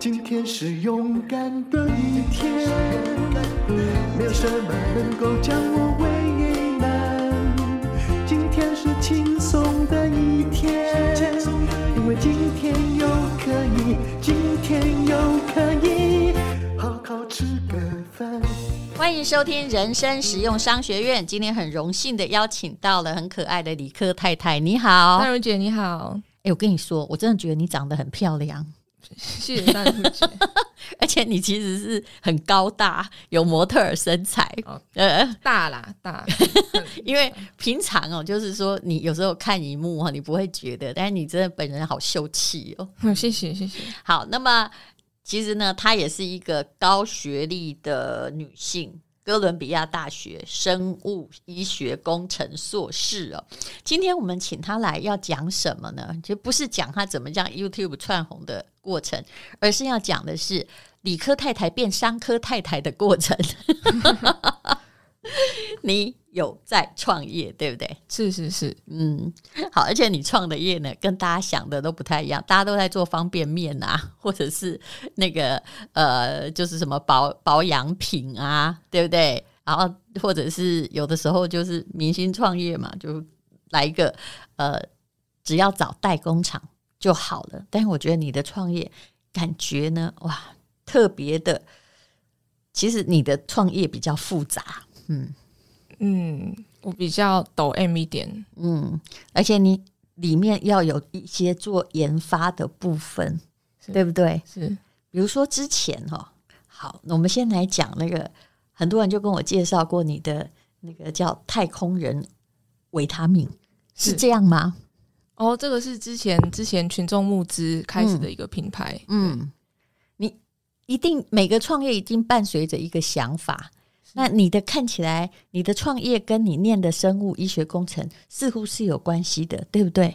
今天是勇敢的一天，没有什么能够将我为难。今天是轻松的一天，因为今天又可以，今天又可以好好吃个饭。欢迎收听人生实用商学院。今天很荣幸的邀请到了很可爱的理科太太，你好，大如姐，你好。哎，我跟你说，我真的觉得你长得很漂亮。谢谢大家，而且你其实是很高大，有模特儿身材，哦、呃，大啦大，因为平常哦，就是说你有时候看荧幕哈，你不会觉得，但是你真的本人好秀气哦。谢谢谢谢。好，那么其实呢，她也是一个高学历的女性。哥伦比亚大学生物医学工程硕士哦，今天我们请他来要讲什么呢？就不是讲他怎么样 YouTube 窜红的过程，而是要讲的是理科太太变商科太太的过程。你有在创业，对不对？是是是，嗯，好，而且你创的业呢，跟大家想的都不太一样。大家都在做方便面啊，或者是那个呃，就是什么保保养品啊，对不对？然后或者是有的时候就是明星创业嘛，就来一个呃，只要找代工厂就好了。但是我觉得你的创业感觉呢，哇，特别的。其实你的创业比较复杂。嗯嗯，我比较抖 M 一点，嗯，而且你里面要有一些做研发的部分，对不对？是，比如说之前哈，好，那我们先来讲那个，很多人就跟我介绍过你的那个叫太空人维他命，是，是这样吗？哦，这个是之前之前群众募资开始的一个品牌，嗯，嗯，你一定每个创业一定伴随着一个想法。那你的看起来，你的创业跟你念的生物医学工程似乎是有关系的，对不对？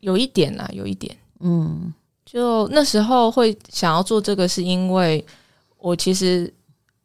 有一点啦，有一点。嗯，就那时候会想要做这个，是因为我其实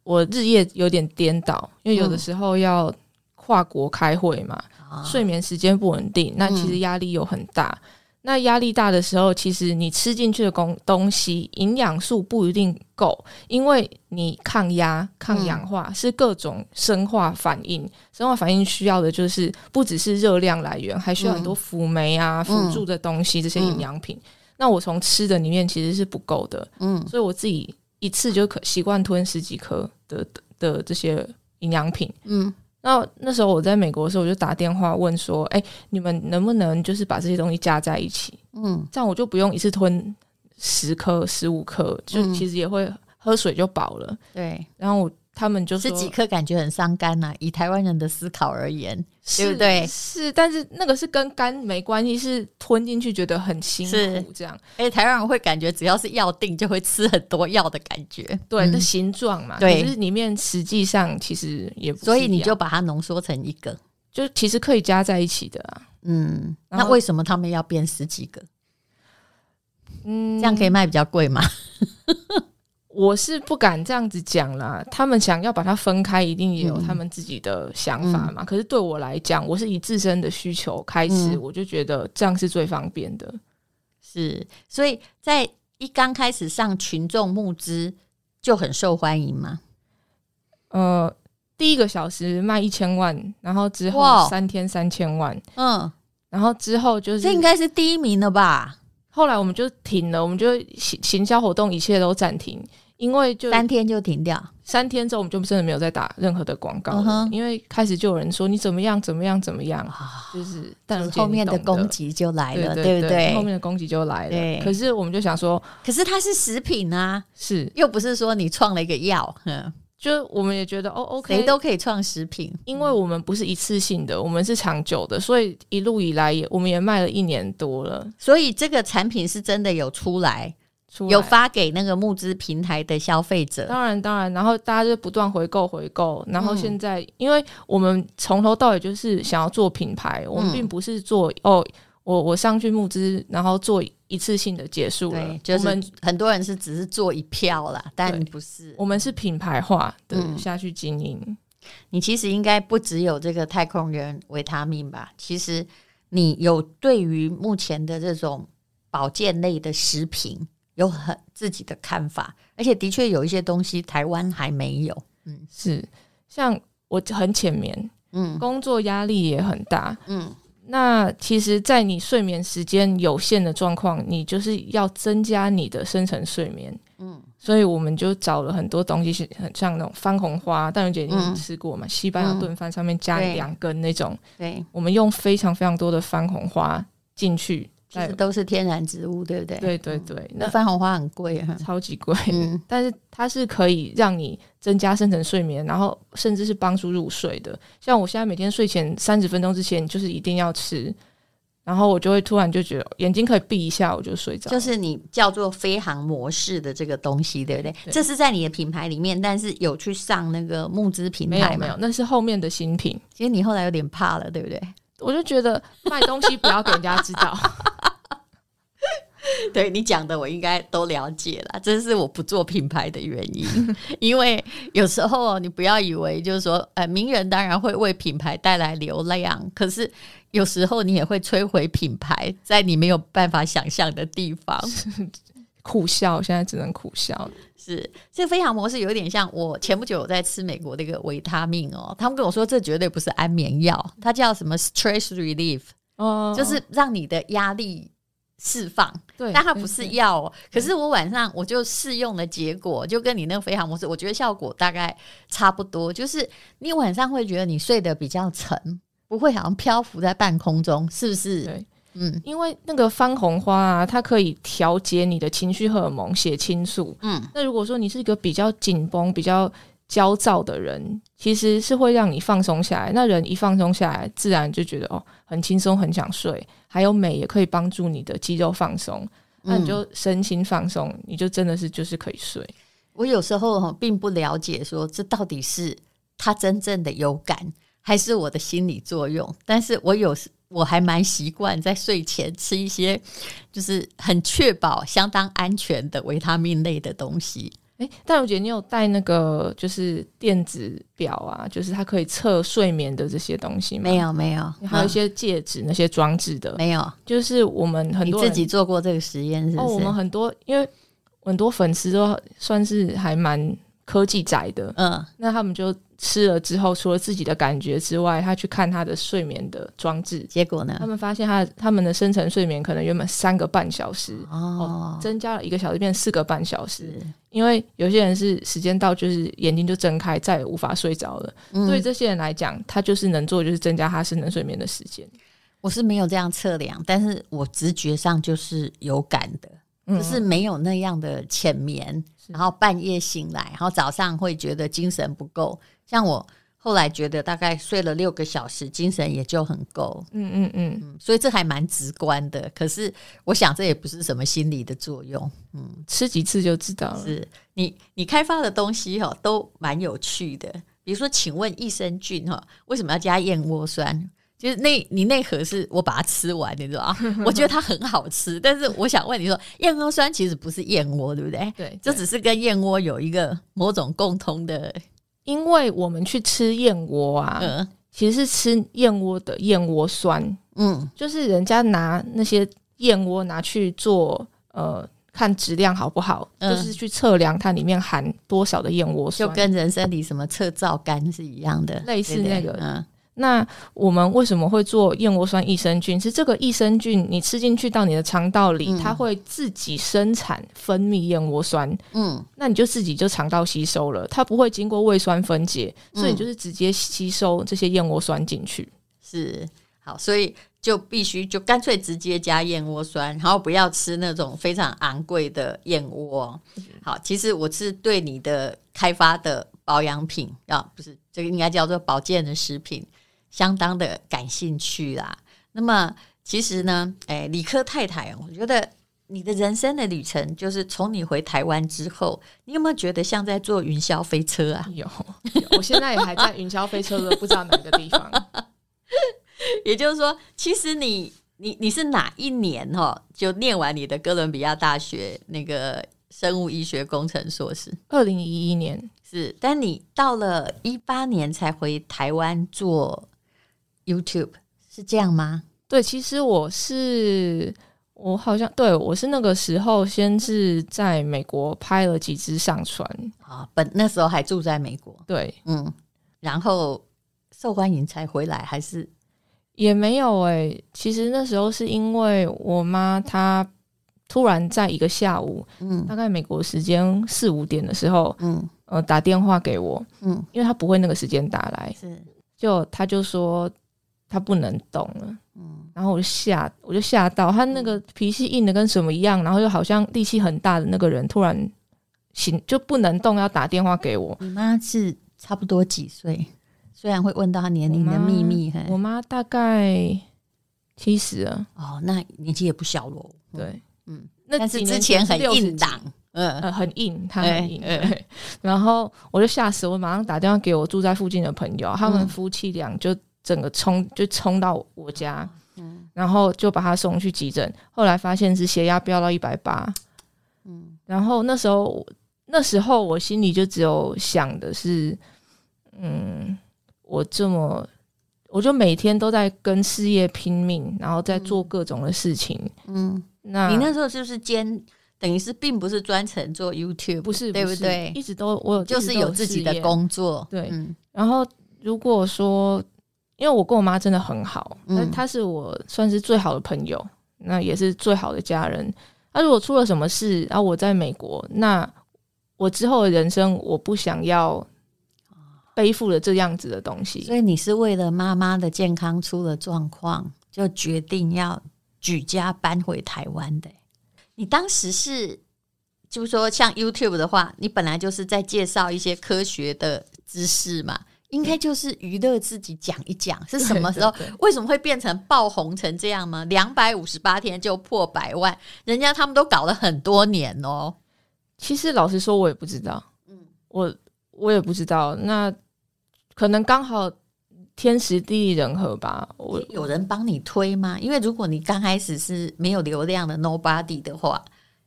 我日夜有点颠倒，因为有的时候要跨国开会嘛，嗯、睡眠时间不稳定，那其实压力又很大。嗯、那压力大的时候，其实你吃进去的东东西营养素不一定够，因为你抗压、抗氧化、嗯、是各种生化反应。生化反应需要的就是不只是热量来源，还需要很多辅酶啊、辅、嗯、助的东西，这些营养品。嗯、那我从吃的里面其实是不够的，嗯，所以我自己一次就可习惯吞十几颗的的，的这些营养品，嗯。那那时候我在美国的时候，我就打电话问说：“哎、欸，你们能不能就是把这些东西加在一起？嗯，这样我就不用一次吞十颗、十五颗，就其实也会喝水就饱了。嗯”对，然后我。他们就说十几颗感觉很伤肝呐，以台湾人的思考而言，是对不对？是，但是那个是跟肝没关系，是吞进去觉得很辛苦这样。哎，台湾人会感觉只要是药定就会吃很多药的感觉，对，那、嗯、形状嘛，对，可是里面实际上其实也不，所以你就把它浓缩成一个，就其实可以加在一起的啊。嗯，那为什么他们要变十几个？嗯，这样可以卖比较贵吗？我是不敢这样子讲啦，他们想要把它分开，一定也有他们自己的想法嘛。嗯、可是对我来讲，我是以自身的需求开始，嗯、我就觉得这样是最方便的。是，所以在一刚开始上群众募资就很受欢迎嘛。呃，第一个小时卖一千万，然后之后三天三千万，嗯，然后之后就是这应该是第一名了吧？后来我们就停了，我们就行行销活动一切都暂停。因为就三天就停掉，三天之后我们就真的没有再打任何的广告了。Uh. 因为开始就有人说你怎么样怎么样怎么样，就是但后面的攻击就来了，对，对，对，对不对？后面的攻击就来了。可是我们就想说，可是它是食品啊，是又不是说你创了一个药，就我们也觉得哦，OK，谁都可以创食品，因为我们不是一次性的，我们是长久的，所以一路以来也我们也卖了一年多了，所以这个产品是真的有出来。有发给那个募资平台的消费者，当然当然，然后大家就不断回购回购，然后现在，嗯、因为我们从头到尾就是想要做品牌，嗯、我们并不是做哦，我我上去募资，然后做一次性的结束了。对，就是很多人是只是做一票啦，但不是，我们是品牌化的下去经营。嗯、你其实应该不只有这个太空人维他命吧？其实你有对于目前的这种保健类的食品。有很自己的看法，而且的确有一些东西台湾还没有。嗯，是像我很浅眠，嗯，工作压力也很大，嗯，那其实，在你睡眠时间有限的状况，你就是要增加你的深层睡眠，嗯，所以我们就找了很多东西，是很像那种番红花，大人姐你有吃过吗？嗯、西班牙炖饭上面加两根那种，对，对我们用非常非常多的番红花进去。其实都是天然植物，对不对？对对对，嗯、那番红花很贵哈，超级贵。嗯，但是它是可以让你增加深层睡眠，然后甚至是帮助入睡的。像我现在每天睡前三十分钟之前，就是一定要吃，然后我就会突然就觉得眼睛可以闭一下，我就睡着。就是你叫做飞航模式的这个东西，对不对？对，这是在你的品牌里面，但是有去上那个募资平台吗？没有，没有，那是后面的新品。其实你后来有点怕了，对不对？我就觉得卖东西不要给人家知道。对你讲的，我应该都了解了。这是我不做品牌的原因，因为有时候你不要以为就是说，呃，名人当然会为品牌带来流量，可是有时候你也会摧毁品牌，在你没有办法想象的地方。苦笑，现在只能苦笑。是这个飞航模式有点像我前不久有在吃美国的一个维他命哦，他们跟我说这绝对不是安眠药，它叫什么 stress relief，哦，就是让你的压力。释放，对，但它不是药哦。可是我晚上我就试用的结果，就跟你那个飞航模式，我觉得效果大概差不多。就是你晚上会觉得你睡得比较沉，不会好像漂浮在半空中，是不是？对，嗯，因为那个番红花啊，它可以调节你的情绪荷尔蒙血清素。嗯，那如果说你是一个比较紧绷、比较焦躁的人，其实是会让你放松下来。那人一放松下来，自然就觉得哦，很轻松，很想睡。还有美也可以帮助你的肌肉放松，那你就身心放松，嗯、你就真的是就是可以睡。我有时候并不了解，说这到底是他真正的有感，还是我的心理作用？但是我有时我还蛮习惯在睡前吃一些，就是很确保相当安全的维他命类的东西。哎，淡如姐，你有带那个就是电子表啊，就是它可以测睡眠的这些东西吗？没有，没有。还有一些戒指，那些装置的，没有。就是我们很多你自己做过这个实验，是不是？哦，我们很多，因为很多粉丝都算是还蛮科技宅的，嗯，那他们就。吃了之后，除了自己的感觉之外，他去看他的睡眠的装置，结果呢？他们发现他他们的深层睡眠可能原本三个半小时哦，哦，增加了一个小时变四个半小时。因为有些人是时间到就是眼睛就睁开，再也无法睡着了。对、嗯、这些人来讲，他就是能做就是增加他深层睡眠的时间。我是没有这样测量，但是我直觉上就是有感的，嗯、就是没有那样的浅眠，然后半夜醒来，然后早上会觉得精神不够。像我后来觉得，大概睡了六个小时，精神也就很够。嗯嗯嗯，嗯，所以这还蛮直观的。可是我想，这也不是什么心理的作用。嗯，吃几次就知道了。是你你开发的东西哈，都蛮有趣的。比如说，请问益生菌哈，为什么要加燕窝酸？就是那你那盒是我把它吃完，你知道吗？我觉得它很好吃，但是我想问你说，燕窝酸其实不是燕窝，对不对？对，这只是跟燕窝有一个某种共通的。因为我们去吃燕窝啊，嗯、其实是吃燕窝的燕窝酸，嗯，就是人家拿那些燕窝拿去做，呃，看质量好不好，嗯、就是去测量它里面含多少的燕窝酸，就跟人生里什么测皂苷是一样的，类似那个，嗯。那我们为什么会做燕窝酸益生菌？是这个益生菌你吃进去到你的肠道里，嗯、它会自己生产分泌燕窝酸。嗯，那你就自己就肠道吸收了，它不会经过胃酸分解，所以你就是直接吸收这些燕窝酸进去。嗯、是好，所以就必须就干脆直接加燕窝酸，然后不要吃那种非常昂贵的燕窝。好，其实我是对你的开发的保养品啊，不是这个应该叫做保健的食品。相当的感兴趣啦。那么，其实呢，哎，理科太太，我觉得你的人生的旅程，就是从你回台湾之后，你有没有觉得像在坐云霄飞车啊？有，有，我现在也还在云霄飞车的不知道哪个地方。也就是说，其实你你你是哪一年哈就念完你的哥伦比亚大学那个生物医学工程硕士？二零一一年是，但你到了一八年才回台湾做。YouTube 是这样吗？对，其实我是我好像对我是那个时候先是在美国拍了几支上传。啊，本那时候还住在美国，对，嗯，然后受欢迎才回来，还是？也没有哎、欸。其实那时候是因为我妈她突然在一个下午，嗯，大概美国时间四五点的时候，嗯。呃打电话给我，嗯，因为她不会那个时间打来，是。就她就说。他不能动了，嗯，然后我就吓，我就吓到他那个脾气硬的跟什么一样，然后又好像力气很大的那个人突然醒就不能动，要打电话给我。你妈是差不多几岁？虽然会问到他年龄的秘密，我妈大概七十了。哦，那年纪也不小喽。对，嗯，那但是之前很硬朗，嗯呃，很硬，他很硬。然后我就吓死，我马上打电话给我住在附近的朋友，他们夫妻俩就。整个冲就冲到我家，嗯，然后就把他送去急诊，后来发现是血压飙到一百八，嗯，然后那时候那时候我心里就只有想的是，嗯，我这么，我就每天都在跟事业拼命，然后在做各种的事情，嗯，那你那时候是不是兼，等于是并不是专程做 YouTube，不是，对不对？一直都我有就是有自己的工作，对，嗯，然后如果说。因为我跟我妈真的很好，那她是我算是最好的朋友，那也是最好的家人。那如果出了什么事，然后我在美国，那我之后的人生我不想要背负了这样子的东西。所以你是为了妈妈的健康出了状况，就决定要举家搬回台湾的。你当时是，就是说像 YouTube 的话，你本来就是在介绍一些科学的知识嘛。应该就是娱乐自己讲一讲是什么时候？对对对，为什么会变成爆红成这样吗？两百五十八天就破百万，人家他们都搞了很多年哦。其实老实说，我也不知道。嗯，我我也不知道。那可能刚好天时地利人和吧。我有人帮你推吗？因为如果你刚开始是没有流量的 Nobody 的话，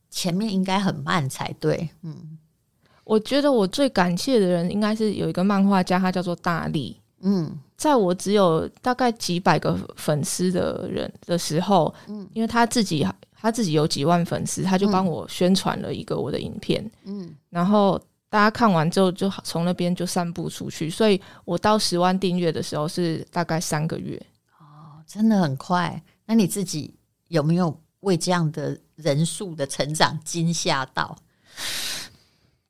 前面应该很慢才对。嗯。我觉得我最感谢的人应该是有一个漫画家，他叫做大力。嗯，在我只有大概几百个粉丝的人的时候，嗯，因为他自己他自己有几万粉丝，他就帮我宣传了一个我的影片，嗯，然后大家看完之后就从那边就散布出去，所以我到十万订阅的时候是大概三个月。哦，真的很快。那你自己有没有为这样的人数的成长惊吓到？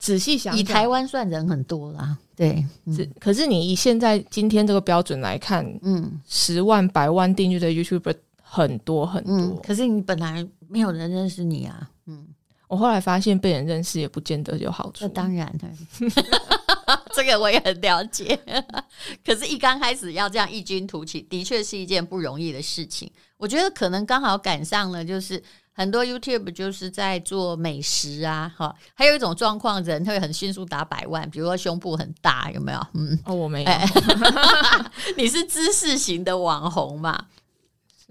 仔细想，以台湾算人很多啦，对。是、嗯，可是你以现在今天这个标准来看，嗯，十万、百万订阅的 YouTuber 很多很多、嗯。可是你本来没有人认识你啊，嗯。我后来发现被人认识也不见得有好处。那当然了，这个我也很了解。可是，一刚开始要这样异军突起，的确是一件不容易的事情。我觉得可能刚好赶上了，就是。很多 YouTube 就是在做美食啊，哈，还有一种状况，人会很迅速达百万，比如说胸部很大，有没有？嗯，哦，我没有。欸、你是知识型的网红嘛？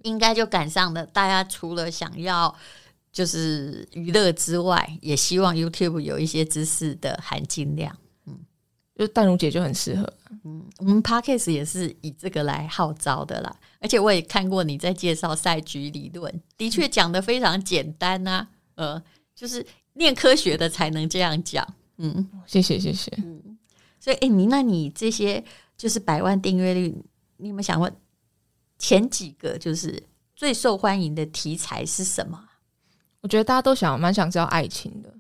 应该就赶上了。大家除了想要就是娱乐之外，也希望 YouTube 有一些知识的含金量。嗯，就淡如姐就很适合。嗯，我们 Podcast 也是以这个来号召的啦。而且我也看过你在介绍赛局理论，的确讲的非常简单呐、啊。呃，就是念科学的才能这样讲。嗯，谢谢谢谢。嗯，所以哎、欸，你那你这些就是百万订阅率，你有没有想过前几个就是最受欢迎的题材是什么？我觉得大家都想蛮想知道爱情的。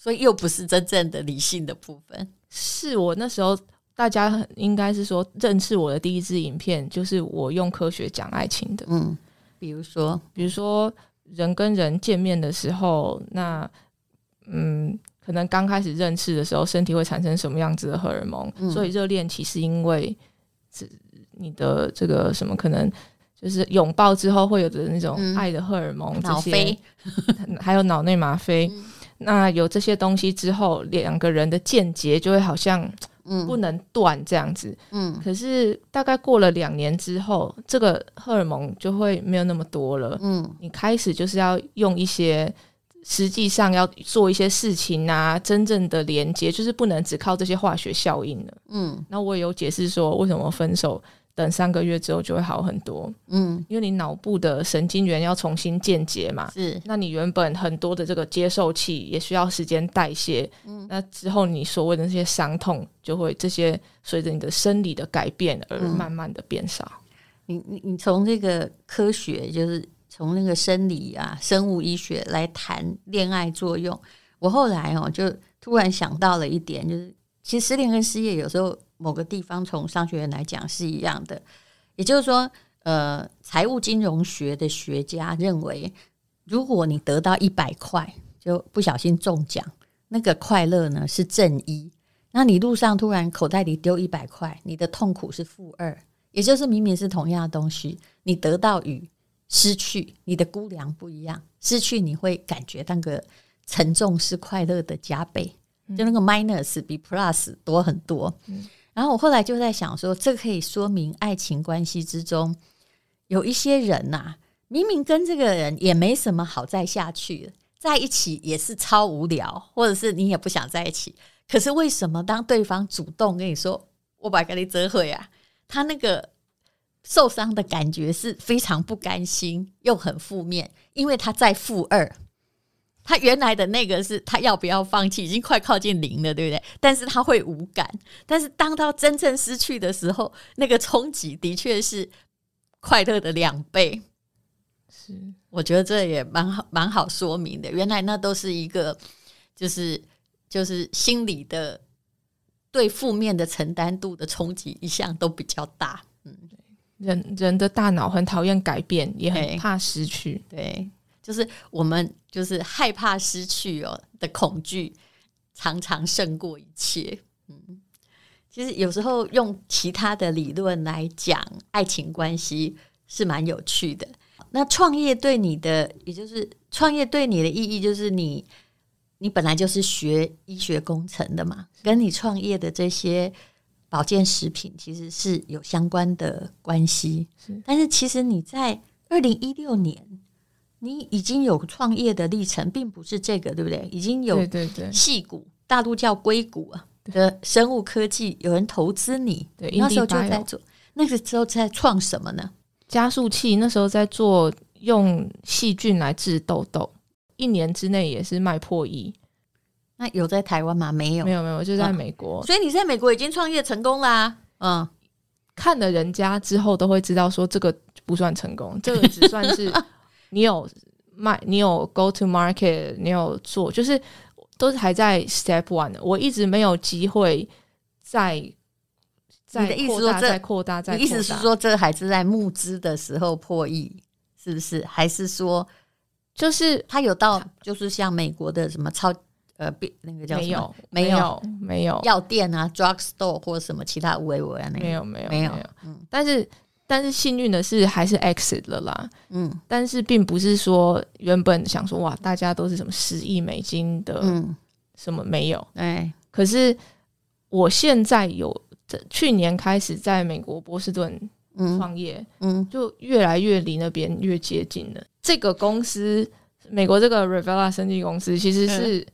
嗯，所以又不是真正的理性的部分。是我那时候。大家应该是说认识我的第一支影片，就是我用科学讲爱情的。嗯，比如说，比如说人跟人见面的时候，那嗯，可能刚开始认识的时候，身体会产生什么样子的荷尔蒙？嗯、所以热恋期是因为是你的这个什么？可能就是拥抱之后会有的那种爱的荷尔蒙，这些，脑啡还有脑内吗啡。嗯、那有这些东西之后，两个人的间接就会好像。嗯，不能断这样子。嗯，可是大概过了两年之后，这个荷尔蒙就会没有那么多了。嗯，你开始就是要用一些实际上要做一些事情啊，真正的连接，就是不能只靠这些化学效应了。嗯，那我也有解释说为什么分手。等三个月之后就会好很多，嗯，因为你脑部的神经元要重新间接嘛，是，那你原本很多的这个接受器也需要时间代谢，嗯，那之后你所谓的那些伤痛就会这些随着你的生理的改变而慢慢的变少。嗯、你你你从这个科学，就是从那个生理啊、生物医学来谈恋爱作用，我后来哦就突然想到了一点，就是其实失恋跟失业有时候。某个地方从商学院来讲是一样的，也就是说，呃，财务金融学的学家认为，如果你得到一百块，就不小心中奖，那个快乐呢是正一，那你路上突然口袋里丢一百块，你的痛苦是负二，也就是明明是同样的东西，你得到与失去，你的估量不一样，失去你会感觉那个沉重是快乐的加倍，就那个 minus 比 plus 多很多。嗯然后我后来就在想说，这可以说明爱情关系之中有一些人呐，明明跟这个人也没什么好再下去，在一起也是超无聊，或者是你也不想在一起。可是为什么当对方主动跟你说“我把跟你折回啊”，他那个受伤的感觉是非常不甘心又很负面，因为他在负二。他原来的那个是他要不要放弃，已经快靠近零了，对不对？但是他会无感。但是当他真正失去的时候，那个冲击的确是快乐的两倍。是，我觉得这也蛮好，蛮好说明的。原来那都是一个，就是就是心理的对负面的承担度的冲击一向都比较大。嗯，人人的大脑很讨厌改变，也很怕失去。对。对就是我们就是害怕失去哦的恐惧，常常胜过一切。嗯，其实有时候用其他的理论来讲爱情关系是蛮有趣的。那创业对你的，也就是创业对你的意义，就是你你本来就是学医学工程的嘛，跟你创业的这些保健食品其实是有相关的关系。是，但是其实你在二零一六年。你已经有创业的历程，并不是这个，对不对？已经有对对对，矽谷大陆叫硅谷啊的生物科技，有人投资你，对，那时候就在做，那个时候在创什么呢？加速器，那时候在做用细菌来治痘痘，一年之内也是卖破亿。那有在台湾吗？没有，没有，没有，就在美国。哦，所以你在美国已经创业成功啦，啊。嗯，看了人家之后都会知道说这个不算成功，这个只算是 你有卖，你有 go to market，你有做，就是都是还在 step one。我一直没有机会再再扩大，再扩大，再扩大。意思是说，这还是在募资的时候破亿，是不是？还是说，就是他有到，就是像美国的什么超？呃，那个叫什么？没有，没有药店啊，drug store 或者什么其他无为啊，那个没有，没有，没有。嗯，但是但是幸运的是还是 exit 了啦。嗯，但是并不是说原本想说哇，大家都是什么十亿美金的，嗯，什么没有。哎，可是我现在有，去年开始在美国波士顿创业，嗯，就越来越离那边越接近了。这个公司，美国这个 Revela 生技公司，其实是。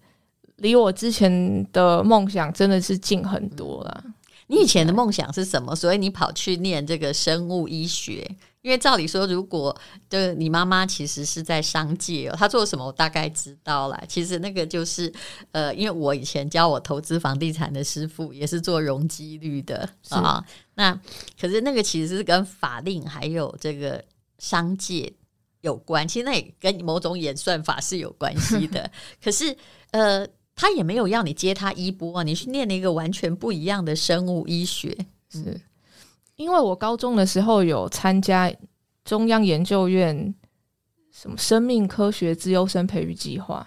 离我之前的梦想真的是近很多了。你以前的梦想是什么？所以你跑去念这个生物医学？因为照理说，如果就你妈妈其实是在商界哦，她做什么我大概知道了。其实那个就是呃，因为我以前教我投资房地产的师傅也是做容积率的啊。那可是那个其实是跟法令还有这个商界有关，其实那也跟某种演算法是有关系的。可是呃。他也没有要你接他衣钵啊，你去念了一个完全不一样的生物医学，是。因为我高中的时候有参加中央研究院什么生命科学资优生培育计划，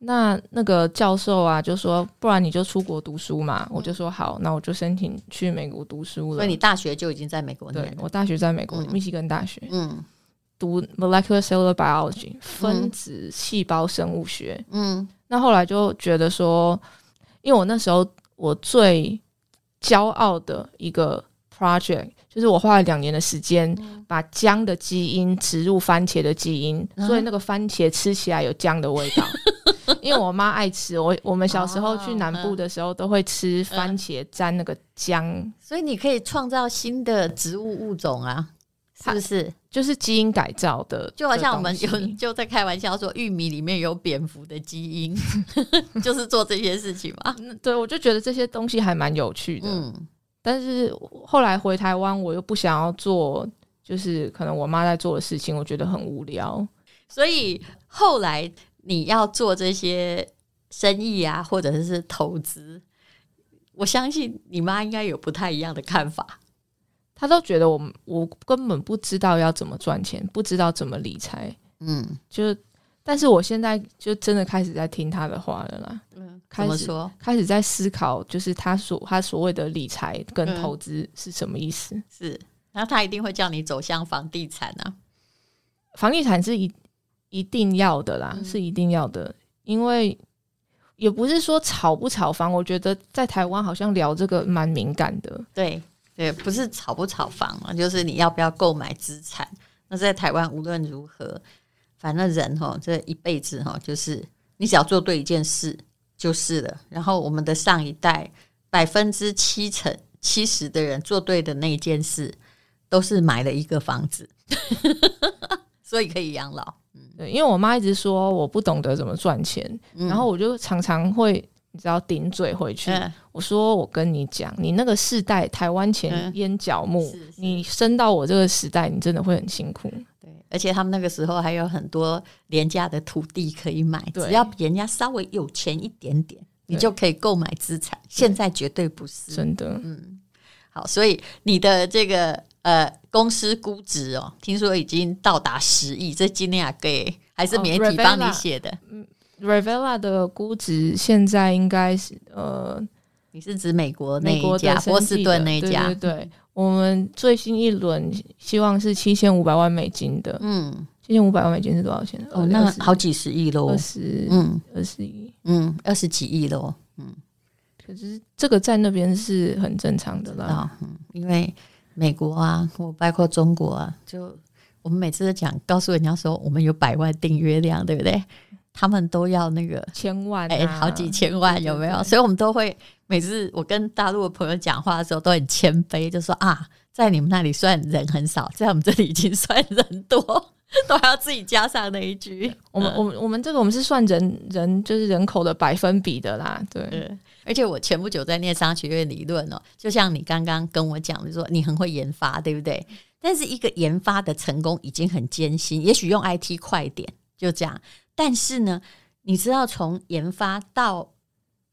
那那个教授啊就说，不然你就出国读书嘛，我就说好，那我就申请去美国读书了。所以你大学就已经在美国念了？对，我大学在美国，密西根大学，嗯，读 molecular cellular biology 分子细胞生物学，嗯。那后来就觉得说，因为我那时候我最骄傲的一个 project，就是我花了两年的时间把姜的基因植入番茄的基因，所以那个番茄吃起来有姜的味道。因为我妈爱吃，我我们小时候去南部的时候都会吃番茄沾那个姜，所以你可以创造新的植物物种啊。是不是就是基因改造的？就好像我们有就在开玩笑说，玉米里面有蝙蝠的基因，就是做这些事情嘛。对，我就觉得这些东西还蛮有趣的。嗯，但是后来回台湾，我又不想要做，就是可能我妈在做的事情，我觉得很无聊。所以后来你要做这些生意啊，或者是投资，我相信你妈应该有不太一样的看法。他都觉得我我根本不知道要怎么赚钱，不知道怎么理财，嗯，就但是我现在就真的开始在听他的话了啦，嗯，开始说开始在思考，就是他所他所谓的理财跟投资是什么意思？嗯、是，然后他一定会叫你走向房地产啊，房地产是一一定要的啦，嗯、是一定要的，因为也不是说炒不炒房，我觉得在台湾好像聊这个蛮敏感的，对。对，不是炒不炒房嘛，就是你要不要购买资产。那在台湾无论如何，反正人哈，这一辈子哈，就是你只要做对一件事就是了。然后我们的上一代百分之七成七十的人做对的那一件事，都是买了一个房子，所以可以养老。嗯，对，因为我妈一直说我不懂得怎么赚钱，嗯，然后我就常常会。你只要顶嘴回去，嗯、我说我跟你讲，你那个世代台湾前烟角木，嗯、你升到我这个时代，你真的会很辛苦。对，而且他们那个时候还有很多廉价的土地可以买，只要比人家稍微有钱一点点，你就可以购买资产。现在绝对不是真的。嗯，好，所以你的这个呃公司估值哦，听说已经到达十亿，这今天啊给还是媒体帮你写的？嗯、哦。Revela 的估值现在应该是呃，你是指美国那一家波士顿那一家？对对对，我们最新一轮希望是七千五百万美金的，嗯，七千五百万美金是多少钱？哦，那好几十亿喽，二十，嗯，二十亿，嗯，二十几亿喽，嗯，可是这个在那边是很正常的啦，嗯，因为美国啊，或包括中国啊，就我们每次都讲，告诉人家说我们有百万订阅量，对不对？他们都要那个千万、啊，哎，好几千万有没有？所以我们都会每次我跟大陆的朋友讲话的时候都很谦卑，就说啊，在你们那里算人很少，在我们这里已经算人多，都还要自己加上那一句。我们我们我们这个我们是算人人就是人口的百分比的啦，对。对而且我前不久在念商学院理论哦，就像你刚刚跟我讲的说，你很会研发，对不对？但是一个研发的成功已经很艰辛，也许用 IT 快一点，就这样。但是呢，你知道从研发到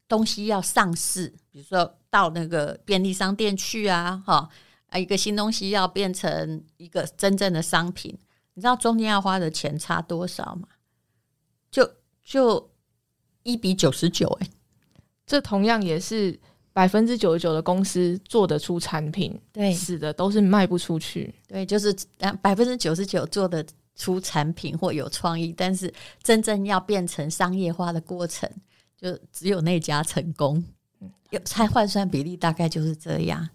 东西要上市，比如说到那个便利商店去啊，哈，啊，一个新东西要变成一个真正的商品，你知道中间要花的钱差多少吗？就就一比九十九，哎。这同样也是百分之九十九的公司做得出产品，对，是的，都是卖不出去。对，就是百分之九十九做得出产品或有创意，但是真正要变成商业化的过程，就只有那家成功。有猜换算比例大概就是这样，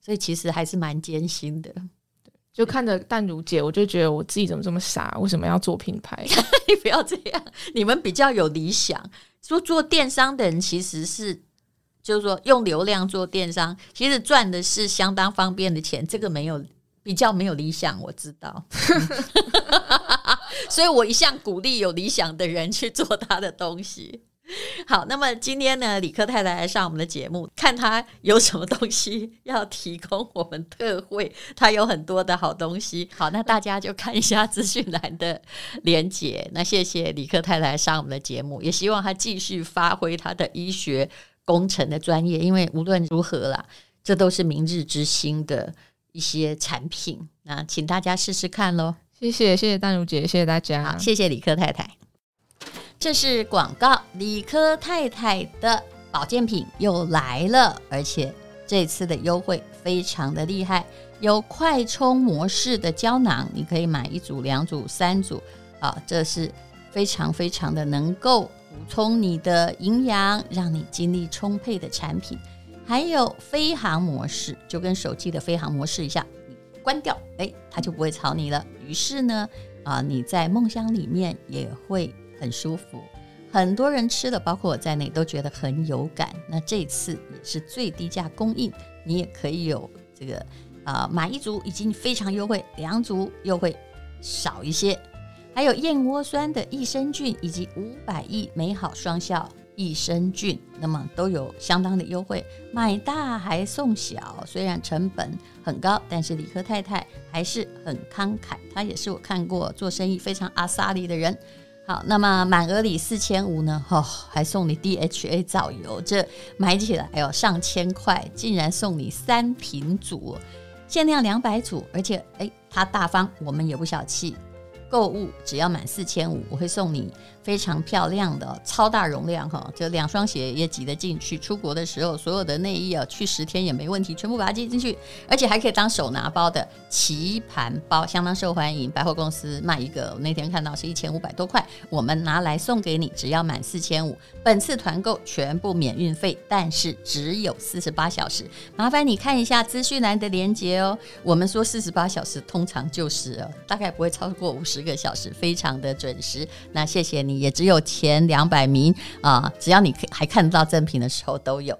所以其实还是蛮艰辛的。就看着淡如姐，我就觉得我自己怎么这么傻？为什么要做品牌？你不要这样，你们比较有理想。说做电商的人其实是，就是说用流量做电商，其实赚的是相当方便的钱。这个没有比较没有理想，我知道。所以我一向鼓励有理想的人去做他的东西。好，那么今天呢，李科太太来上我们的节目，看她有什么东西要提供我们特惠，她有很多的好东西。好，那大家就看一下资讯栏的连结。那谢谢李科太太来上我们的节目，也希望她继续发挥她的医学工程的专业，因为无论如何啦，这都是明日之星的一些产品。那请大家试试看喽。谢谢，谢谢淡如姐，谢谢大家，好，谢谢李科太太。这是广告，李科太太的保健品又来了，而且这次的优惠非常的厉害，有快充模式的胶囊，你可以买一组、两组、三组，啊，这是非常非常的能够补充你的营养，让你精力充沛的产品。还有飞航模式，就跟手机的飞航模式一样，你关掉，哎，它就不会吵你了。于是呢，啊，你在梦乡里面也会。很舒服，很多人吃了，包括我在内，都觉得很有感。那这次也是最低价供应，你也可以有这个啊、买一组已经非常优惠，两组又会少一些。还有燕窝酸的益生菌以及五百亿美好双效益生菌，那么都有相当的优惠，买大还送小。虽然成本很高，但是理科太太还是很慷慨。她也是我看过做生意非常阿萨里的人。好，那么满额礼四千五呢？哦，还送你 DHA 藻油，这买起来哟上千块，竟然送你三瓶组，限量两百组，而且哎，他大方，我们也不小气。购物只要满四千五，我会送你非常漂亮的超大容量哈，就两双鞋也挤得进去。出国的时候，所有的内衣啊，去十天也没问题，全部把它挤进去，而且还可以当手拿包的棋盘包，相当受欢迎。百货公司卖一个，我那天看到是一千五百多块，我们拿来送给你，只要满四千五。本次团购全部免运费，但是只有四十八小时，麻烦你看一下资讯栏的链接哦。我们说四十八小时，通常就是，大概不会超过五十。一个小时非常的准时，那谢谢你，也只有前两百名啊，只要你还看得到赠品的时候都有。